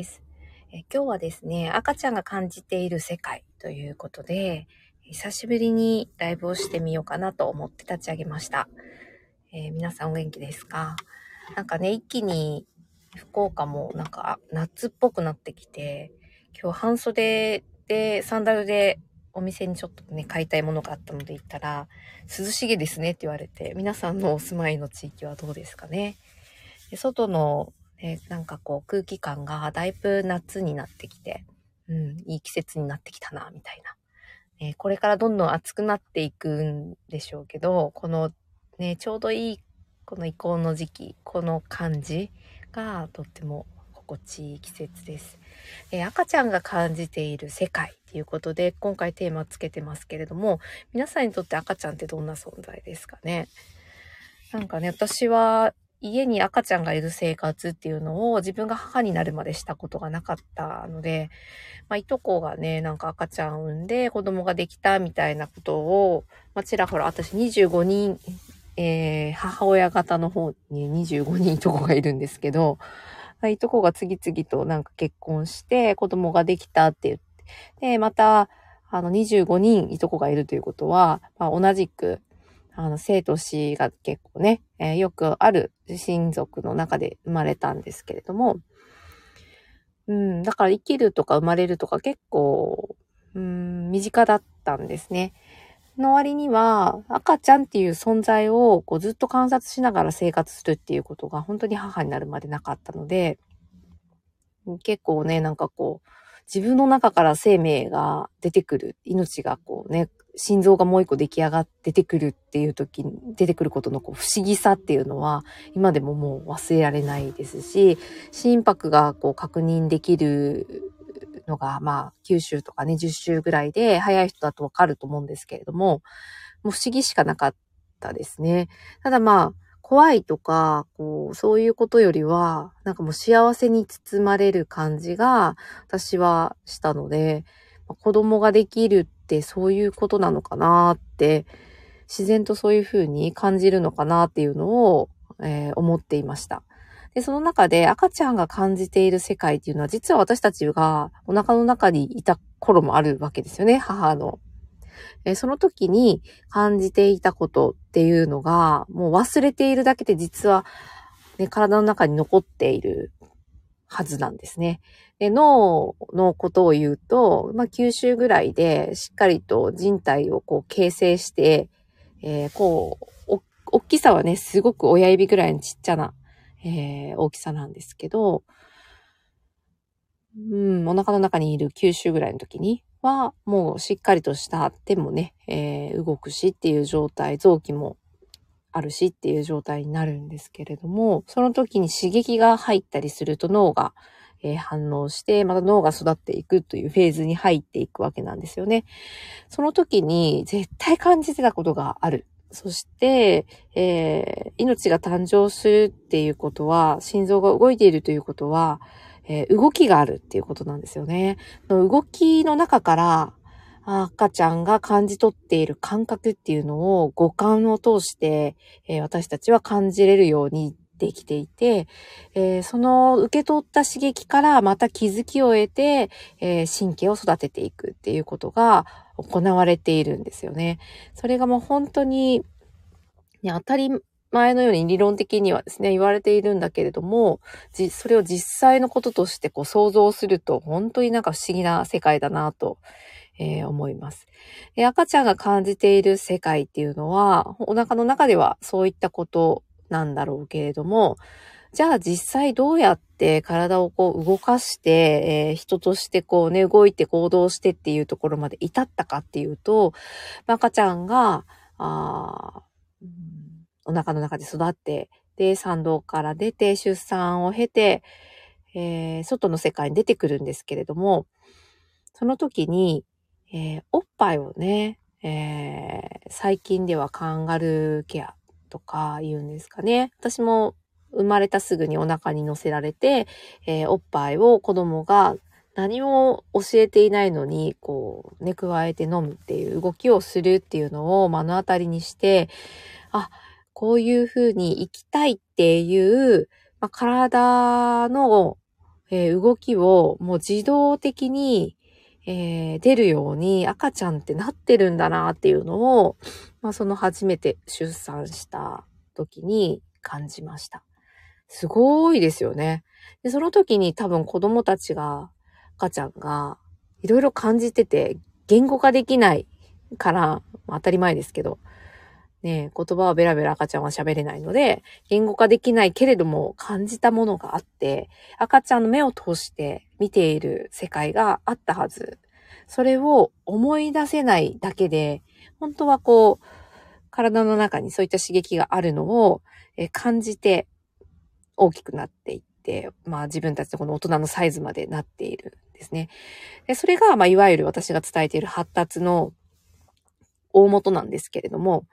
です。え今日はですね、赤ちゃんが感じている世界ということで、久しぶりにライブをしてみようかなと思って立ち上げました。えー、皆さんお元気ですか？なんかね、一気に福岡もなんか夏っぽくなってきて、今日半袖でサンダルでお店にちょっとね、買いたいものがあったので行ったら、涼しげですねって言われて、皆さんのお住まいの地域はどうですかね？で外のえなんかこう空気感がだいぶ夏になってきて、うん、いい季節になってきたな、みたいな。え、これからどんどん暑くなっていくんでしょうけど、このね、ちょうどいいこの移行の時期、この感じがとっても心地いい季節です。え、赤ちゃんが感じている世界ということで、今回テーマつけてますけれども、皆さんにとって赤ちゃんってどんな存在ですかね？なんかね、私は家に赤ちゃんがいる生活っていうのを自分が母になるまでしたことがなかったので、まあ、いとこがね、なんか赤ちゃん産んで子供ができたみたいなことを、まあ、ちらほら、私25人、えー、母親方の方に25人いとこがいるんですけど、いとこが次々となんか結婚して子供ができたって言って、で、また、あの25人いとこがいるということは、まあ、同じくあの、生と死が結構ね、えー、よくある親族の中で生まれたんですけれども、うん、だから生きるとか生まれるとか結構、うん、身近だったんですね。の割には、赤ちゃんっていう存在をこうずっと観察しながら生活するっていうことが本当に母になるまでなかったので、結構ね、なんかこう、自分の中から生命が出てくる、命がこうね、心臓がもう一個出来上がっててくるっていう時に出てくることのこう不思議さっていうのは今でももう忘れられないですし、心拍がこう確認できるのがまあ9週とかね10週ぐらいで早い人だとわかると思うんですけれども、もう不思議しかなかったですね。ただまあ怖いとか、こう、そういうことよりは、なんかもう幸せに包まれる感じが私はしたので、子供ができるってそういうことなのかなって、自然とそういうふうに感じるのかなっていうのを、えー、思っていました。で、その中で赤ちゃんが感じている世界っていうのは実は私たちがお腹の中にいた頃もあるわけですよね、母の。え、その時に感じていたことっていうのがもう忘れているだけで実は、ね、体の中に残っているはずなんですね。で脳のことを言うと、まあ、9週ぐらいでしっかりと人体をこう形成して、えー、こう、大きさはね、すごく親指ぐらいのちっちゃな、えー、大きさなんですけど、うん、お腹の中にいる9週ぐらいの時には、もうしっかりとした手もね、えー、動くしっていう状態、臓器もあるしっていう状態になるんですけれども、その時に刺激が入ったりすると脳が、えー、反応して、また脳が育っていくというフェーズに入っていくわけなんですよね。その時に絶対感じてたことがある。そして、えー、命が誕生するっていうことは、心臓が動いているということは、えー、動きがあるっていうことなんですよね。の動きの中から、赤ちゃんが感じ取っている感覚っていうのを五感を通して、え、私たちは感じれるようにできていて、え、その受け取った刺激からまた気づきを得て、え、神経を育てていくっていうことが行われているんですよね。それがもう本当に、ね、当たり前のように理論的にはですね、言われているんだけれども、それを実際のこととしてこう想像すると、本当になんか不思議な世界だなとえー、思います。で赤ちゃんが感じている世界っていうのは、お腹の中ではそういったことなんだろうけれども、じゃあ実際どうやって体をこう動かして、えー、人としてこうね、動いて行動してっていうところまで至ったかっていうと、赤ちゃんが、あお腹の中で育って、で、産道から出て、出産を経て、えー、外の世界に出てくるんですけれども、その時に、えー、おっぱいをね、えー、最近ではカンガルーケアとか言うんですかね。私も生まれたすぐにお腹に乗せられて、えー、おっぱいを子供が何も教えていないのに、こう、ね、加えて飲むっていう動きをするっていうのを目の当たりにして、あ、こういうふうに生きたいっていう、まあ、体のえー、動きをもう自動的に、えー、出るように赤ちゃんってなってるんだなっていうのを、まあ、その初めて出産した時に感じました。すごいですよね。で、その時に多分子供たちが、赤ちゃんがいろいろ感じてて、言語化できないから、当たり前ですけど、ね、言葉はベラベラ赤ちゃんは喋れないので、言語化できないけれども感じたものがあって、赤ちゃんの目を通して見ている世界があったはず。それを思い出せないだけで、本当はこう、体の中にそういった刺激があるのを感じて大きくなっていって、まあ自分たちのこの大人のサイズまでなっているんですね。でそれが、まあいわゆる私が伝えている発達の大元なんですけれども、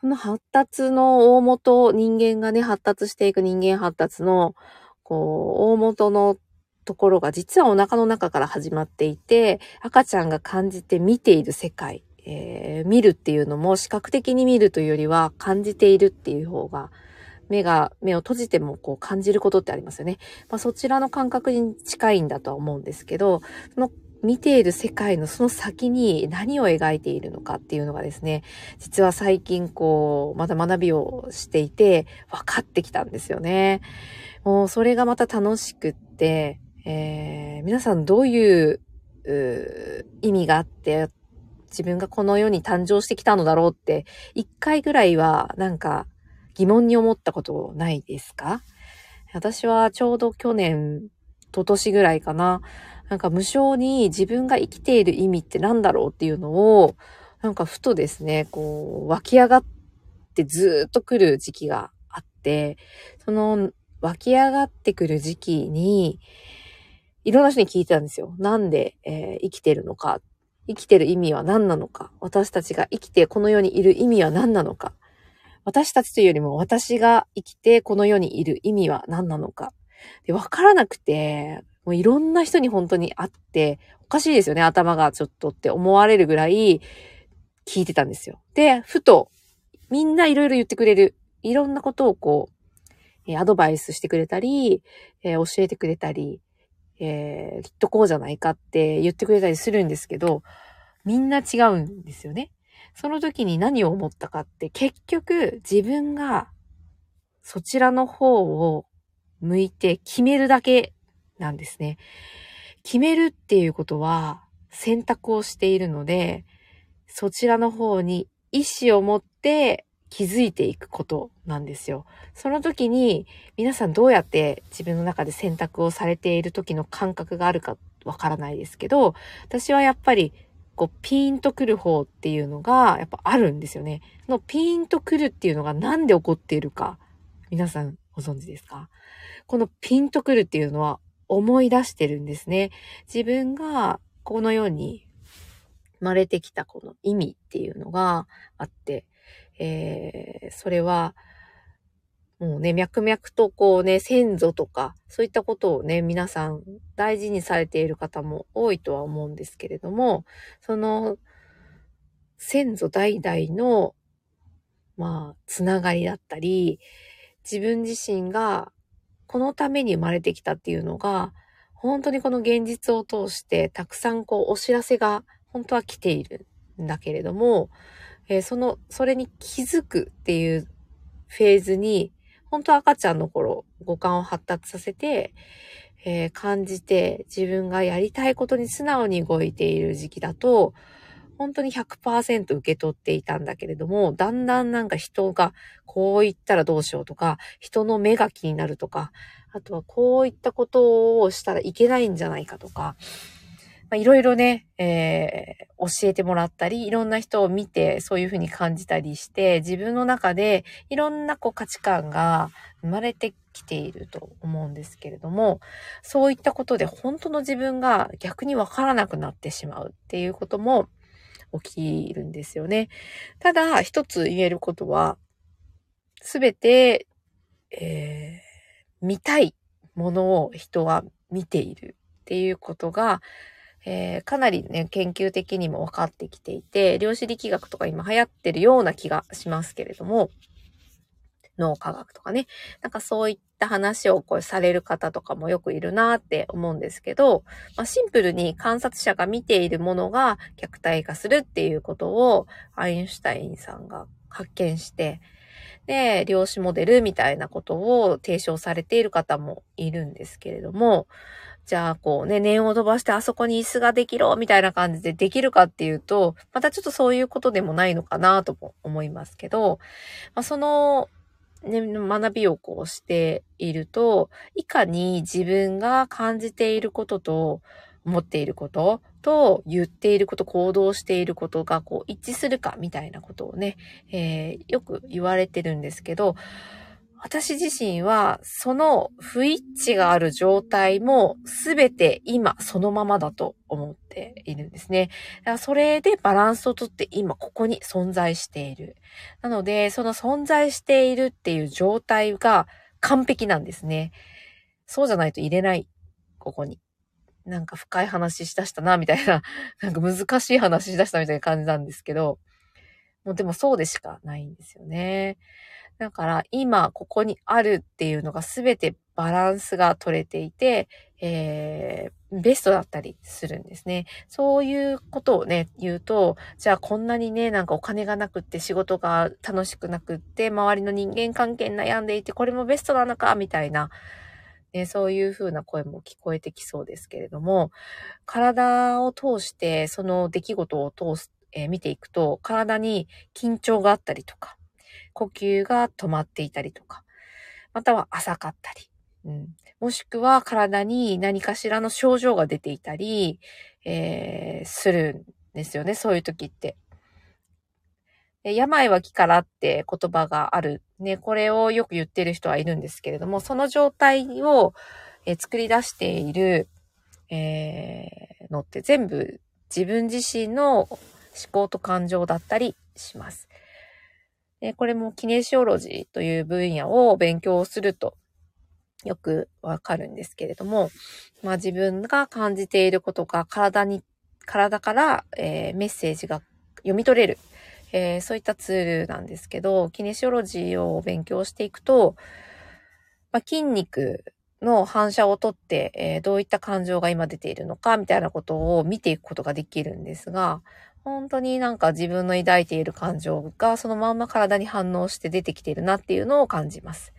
その発達の大元、人間がね、発達していく人間発達の、こう、大元のところが実はお腹の中から始まっていて、赤ちゃんが感じて見ている世界、えー、見るっていうのも視覚的に見るというよりは感じているっていう方が、目が、目を閉じてもこう感じることってありますよね。まあそちらの感覚に近いんだとは思うんですけど、その見ている世界のその先に何を描いているのかっていうのがですね、実は最近こう、また学びをしていて分かってきたんですよね。もうそれがまた楽しくって、えー、皆さんどういう意味があって、自分がこの世に誕生してきたのだろうって、一回ぐらいはなんか疑問に思ったことないですか？私はちょうど去年、と年ぐらいかな、なんか無償に自分が生きている意味って何だろうっていうのを、なんかふとですね、こう、湧き上がってずっと来る時期があって、その湧き上がってくる時期に、いろんな人に聞いてたんですよ。なんで、えー、生きてるのか。生きてる意味は何なのか。私たちが生きてこの世にいる意味は何なのか。私たちというよりも私が生きてこの世にいる意味は何なのか。で、わからなくて、もういろんな人に本当に会って、おかしいですよね、頭がちょっとって思われるぐらい聞いてたんですよ。で、ふと、みんないろいろ言ってくれる。いろんなことをこう、えアドバイスしてくれたり、えー、教えてくれたり、えー、きっとこうじゃないかって言ってくれたりするんですけど、みんな違うんですよね。その時に何を思ったかって、結局自分がそちらの方を向いて決めるだけなんですね。決めるっていうことは選択をしているので、そちらの方に意志を持って気づいていくことなんですよ。その時に皆さんどうやって自分の中で選択をされている時の感覚があるかわからないですけど、私はやっぱりこうピーンとくる方っていうのがやっぱあるんですよね。のピーンとくるっていうのがなんで起こっているか、皆さんご存知ですか？このピンとくるっていうのは思い出してるんですね。自分がこの世に生まれてきたこの意味っていうのがあって、えー、それは、もうね、脈々とこうね、先祖とか、そういったことをね、皆さん大事にされている方も多いとは思うんですけれども、その、先祖代々の、まあ、つながりだったり、自分自身がこのために生まれてきたっていうのが、本当にこの現実を通してたくさんこうお知らせが本当は来ているんだけれども、えー、その、それに気づくっていうフェーズに、本当は赤ちゃんの頃、五感を発達させて、えー、感じて自分がやりたいことに素直に動いている時期だと、本当に100%受け取っていたんだけれども、だんだんなんか人がこう言ったらどうしようとか、人の目が気になるとか、あとはこういったことをしたらいけないんじゃないかとか、いろいろね、えー、教えてもらったり、いろんな人を見てそういうふうに感じたりして、自分の中でいろんなこう価値観が生まれてきていると思うんですけれども、そういったことで本当の自分が逆にわからなくなってしまうっていうことも起きるんですよね。ただ、一つ言えることは、すべて、えー、見たいものを人は見ているっていうことが、えー、かなりね、研究的にも分かってきていて、量子力学とか今流行ってるような気がしますけれども、脳科学とかね。なんかそういっった話をこうされる方とかもよくいるなって思うんですけど、まあ、シンプルに観察者が見ているものが客体化するっていうことをアインシュタインさんが発見して、で、量子モデルみたいなことを提唱されている方もいるんですけれども、じゃあ、こうね、念を飛ばしてあそこに椅子ができろみたいな感じでできるかっていうと、またちょっとそういうことでもないのかなとも思いますけど、まあ、その、ね、学びをこうしていると、いかに自分が感じていることと思っていることと言っていること、行動していることがこう一致するかみたいなことをね、えー、よく言われてるんですけど、私自身は、その不一致がある状態もすべて今そのままだと思っているんですね。だからそれでバランスをとって今ここに存在している。なので、その存在しているっていう状態が完璧なんですね。そうじゃないと入れない。ここに。なんか深い話しだしたな、みたいな、なんか難しい話しだしたみたいな感じなんですけど、もうでもそうでしかないんですよね。だから今ここにあるっていうのが全てバランスが取れていて、えー、ベストだったりするんですね。そういうことをね、言うと、じゃあこんなにね、なんかお金がなくって仕事が楽しくなくって、周りの人間関係悩んでいて、これもベストなのかみたいな、ね、そういう風な声も聞こえてきそうですけれども、体を通してその出来事を通す、えー、見ていくと、体に緊張があったりとか、呼吸が止まっていたりとか、または浅かったり、うん、もしくは体に何かしらの症状が出ていたり、えー、するんですよね、そういう時って。病は気からって言葉がある。ね、これをよく言ってる人はいるんですけれども、その状態を、え作り出している、えー、のって全部自分自身の思考と感情だったりします。で、これもキネシオロジーという分野を勉強するとよくわかるんですけれども、まあ自分が感じていることが体に、体から、えー、メッセージが読み取れる、えー、そういったツールなんですけど、キネシオロジーを勉強していくと、まあ、筋肉の反射をとって、えー、どういった感情が今出ているのかみたいなことを見ていくことができるんですが、本当になんか自分の抱いている感情がそのまんま体に反応して出てきているなっていうのを感じます。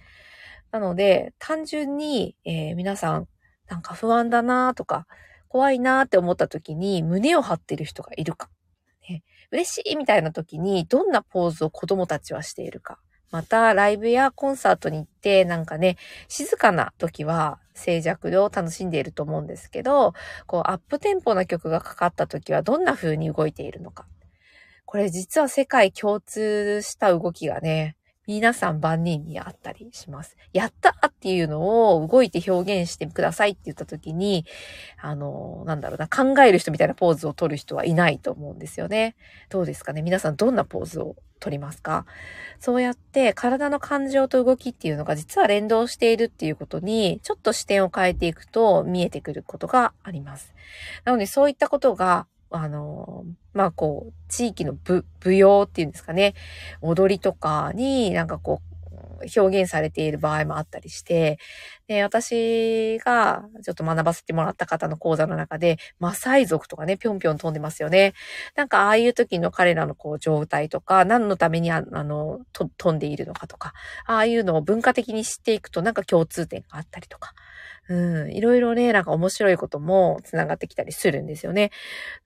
なので、単純に、えー、皆さん、なんか不安だなとか、怖いなって思った時に胸を張ってる人がいるか、ね、嬉しいみたいな時にどんなポーズを子供たちはしているか。また、ライブやコンサートに行って、なんかね、静かな時は静寂を楽しんでいると思うんですけど、こう、アップテンポな曲がかかった時はどんな風に動いているのか。これ実は世界共通した動きがね、皆さん万人にあったりします。やったっていうのを動いて表現してくださいって言った時に、あの、なんだろうな、考える人みたいなポーズを取る人はいないと思うんですよね。どうですかね？皆さんどんなポーズを取りますか？そうやって体の感情と動きっていうのが実は連動しているっていうことに、ちょっと視点を変えていくと見えてくることがあります。なのでそういったことがあの、まあ、こう、地域の舞、舞踊っていうんですかね、踊りとかになんかこう、表現されている場合もあったりして、で、私がちょっと学ばせてもらった方の講座の中で、マサイ族とかね、ぴょんぴょん飛んでますよね。なんかああいう時の彼らのこう状態とか、何のためにあの、飛んでいるのかとか、ああいうのを文化的に知っていくとなんか共通点があったりとか、うん、いろいろね、なんか面白いことも繋がってきたりするんですよね。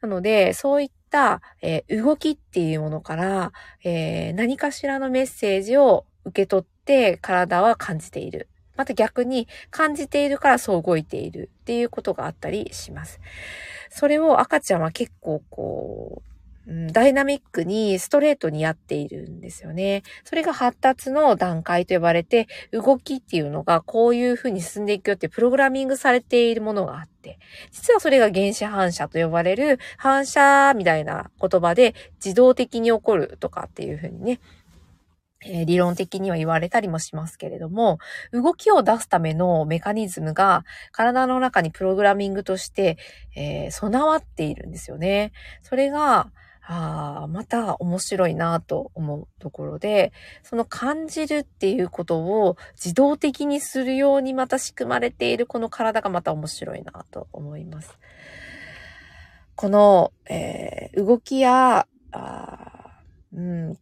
なので、そういった、えー、動きっていうものから、えー、何かしらのメッセージを受け取って体は感じている。また逆に感じているからそう動いているっていうことがあったりします。それを赤ちゃんは結構こう、ダイナミックにストレートにやっているんですよね。それが発達の段階と呼ばれて、動きっていうのがこういう風に進んでいくよってプログラミングされているものがあって、実はそれが原子反射と呼ばれる反射みたいな言葉で自動的に起こるとかっていう風にね、理論的には言われたりもしますけれども、動きを出すためのメカニズムが体の中にプログラミングとして、えー、備わっているんですよね。それが、ああ、また面白いなと思うところで、その感じるっていうことを自動的にするようにまた仕組まれているこの体がまた面白いなと思います。この、えー、動きや、あうん、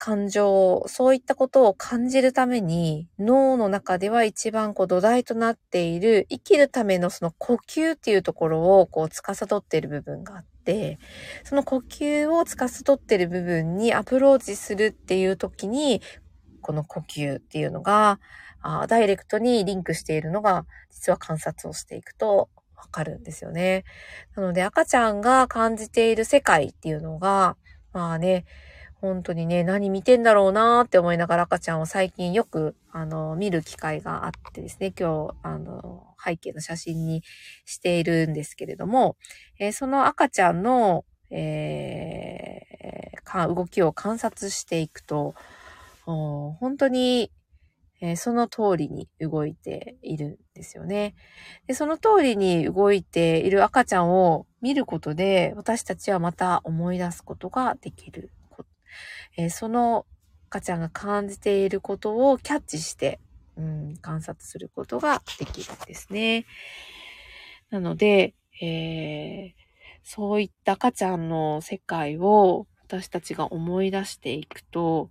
感情、そういったことを感じるために、脳の中では一番こう土台となっている、生きるためのその呼吸っていうところをこう司っている部分があって、その呼吸を司っている部分にアプローチするっていう時に、この呼吸っていうのが、あダイレクトにリンクしているのが、実は観察をしていくとわかるんですよね。なので赤ちゃんが感じている世界っていうのが、まあね、本当にね、何見てんだろうなーって思いながら赤ちゃんを最近よく、あの、見る機会があってですね、今日、あの、背景の写真にしているんですけれども、えー、その赤ちゃんの、えー、か動きを観察していくと、本当に、えー、その通りに動いているんですよねで。その通りに動いている赤ちゃんを見ることで、私たちはまた思い出すことができるえー、その赤ちゃんが感じていることをキャッチして、うん、観察することができるんですね。なので、えー、そういった赤ちゃんの世界を私たちが思い出していくと、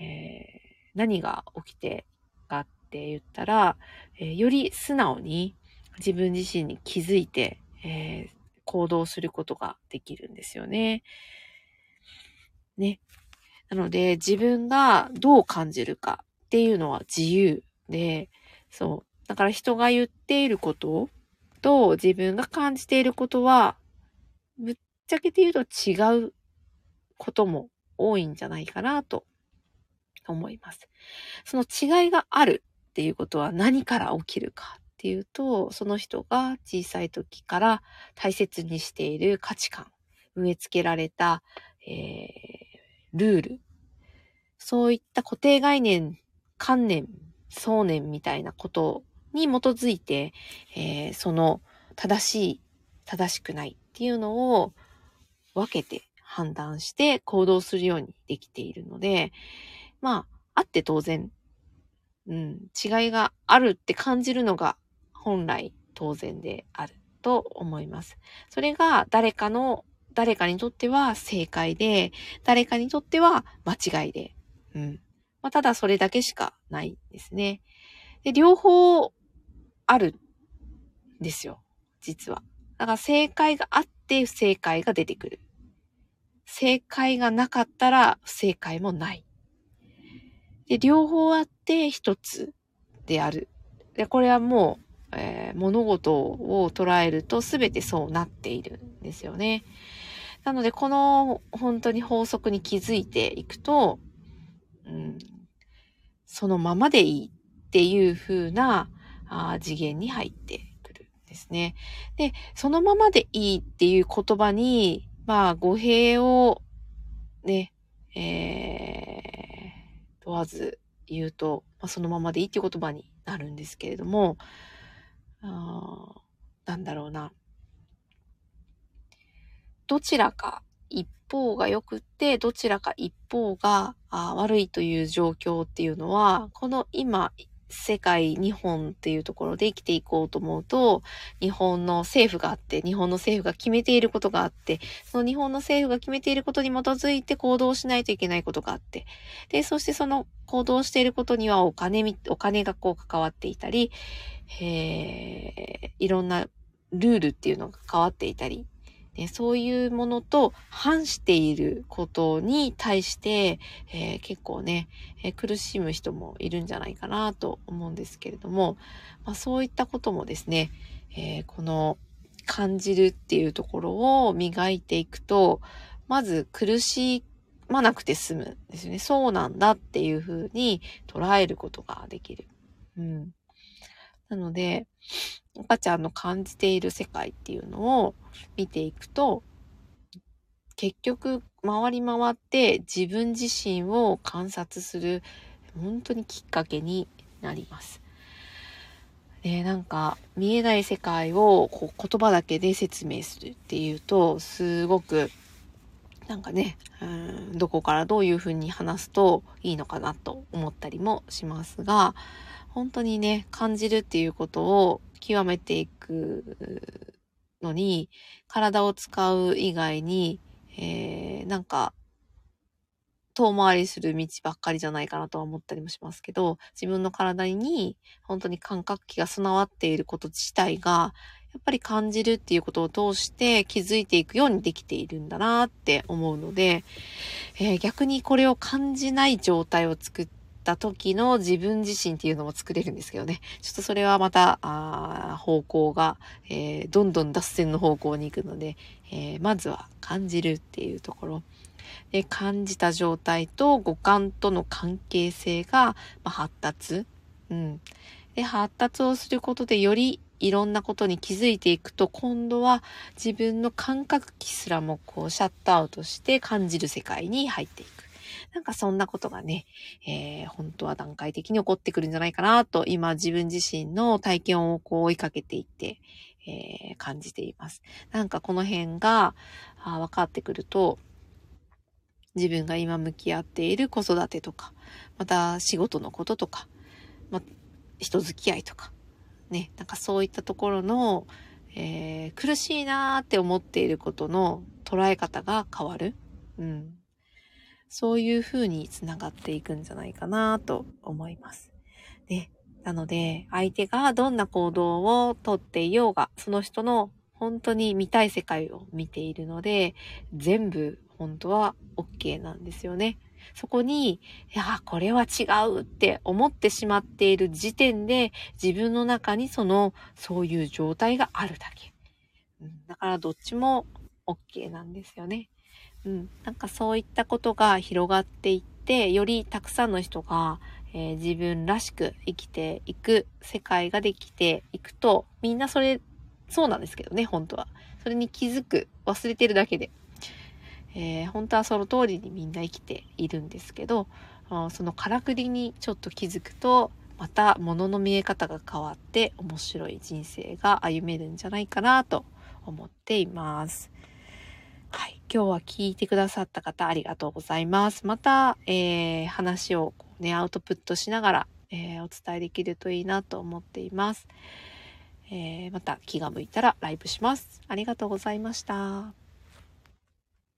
えー、何が起きてかって言ったら、えー、より素直に自分自身に気づいて、えー、行動することができるんですよね。ね。なので、自分がどう感じるかっていうのは自由で、そう。だから人が言っていることと自分が感じていることは、ぶっちゃけて言うと違うことも多いんじゃないかなと思います。その違いがあるっていうことは何から起きるかっていうと、その人が小さい時から大切にしている価値観、植え付けられた、えー、ルール、そういった固定概念、観念、想念みたいなことに基づいて、えー、その正しい、正しくないっていうのを分けて判断して行動するようにできているので、まあ、あって当然、うん、違いがあるって感じるのが本来当然であると思います。それが誰かの誰かにとっては正解で、誰かにとっては間違いで。うん。まあ、ただそれだけしかないですね。で、両方あるんですよ。実は。だから正解があって不正解が出てくる。正解がなかったら不正解もない。で、両方あって一つである。で、これはもう、えー、物事を捉えると全てそうなっているんですよね。なので、この本当に法則に気づいていくと、うん、そのままでいいっていう風なあ次元に入ってくるんですね。で、そのままでいいっていう言葉に、まあ、語弊をね、えー、問わず言うと、まあ、そのままでいいっていう言葉になるんですけれども、あなんだろうな。どちらか一方が良くって、どちらか一方が悪いという状況っていうのは、この今、世界、日本っていうところで生きていこうと思うと、日本の政府があって、日本の政府が決めていることがあって、その日本の政府が決めていることに基づいて行動しないといけないことがあって、で、そしてその行動していることにはお金、お金がこう関わっていたり、えー、いろんなルールっていうのが関わっていたりね、そういうものと反していることに対して、えー、結構ね、えー、苦しむ人もいるんじゃないかなと思うんですけれども、まあ、そういったこともですね、えー、この感じるっていうところを磨いていくと、まず苦しまなくて済むんですよね。そうなんだっていうふうに捉えることができる。うん。なので、赤ちゃんの感じている世界っていうのを見ていくと、結局回り回って自分自身を観察する本当にきっかけになります。で、なんか見えない世界をこう言葉だけで説明するっていうとすごくなんかね、うん、どこからどういうふうに話すといいのかなと思ったりもしますが、本当にね、感じるっていうことを極めていくのに、体を使う以外に、えー、なんか、遠回りする道ばっかりじゃないかなとは思ったりもしますけど、自分の体に本当に感覚器が備わっていること自体が、やっぱり感じるっていうことを通して気づいていくようにできているんだなって思うので、えー、逆にこれを感じない状態を作った時の自分自身っていうのも作れるんですけどね。ちょっとそれはまた、あ方向が、えー、どんどん脱線の方向に行くので、えー、まずは感じるっていうところ。で感じた状態と五感との関係性が、まあ、発達。うん。で、発達をすることでよりいろんなことに気づいていくと、今度は自分の感覚器すらもこうシャットアウトして感じる世界に入っていく。なんかそんなことがね、えー、本当は段階的に起こってくるんじゃないかなと、今自分自身の体験をこう追いかけていって、えー、感じています。なんかこの辺があ分かってくると、自分が今向き合っている子育てとか、また仕事のこととか、ま、人付き合いとか、ね、なんかそういったところの、えー、苦しいなーって思っていることの捉え方が変わる。うん。そういう風につながっていくんじゃないかなと思います。ね。なので、相手がどんな行動をとっていようが、その人の本当に見たい世界を見ているので、全部本当は OK なんですよね。そこに、いや、これは違うって思ってしまっている時点で、自分の中にその、そういう状態があるだけ。だからどっちも OK なんですよね。うん。なんかそういったことが広がっていって、よりたくさんの人が、えー、自分らしく生きていく世界ができていくと、みんなそれ、そうなんですけどね、本当は。それに気づく、忘れてるだけで。えー、本当はその通りにみんな生きているんですけど、そのからくりにちょっと気づくと、また物の見え方が変わって面白い人生が歩めるんじゃないかなと思っています。はい。今日は聞いてくださった方ありがとうございます。また、えー、話をこうね、アウトプットしながら、えー、お伝えできるといいなと思っています。えー、また気が向いたらライブします。ありがとうございました。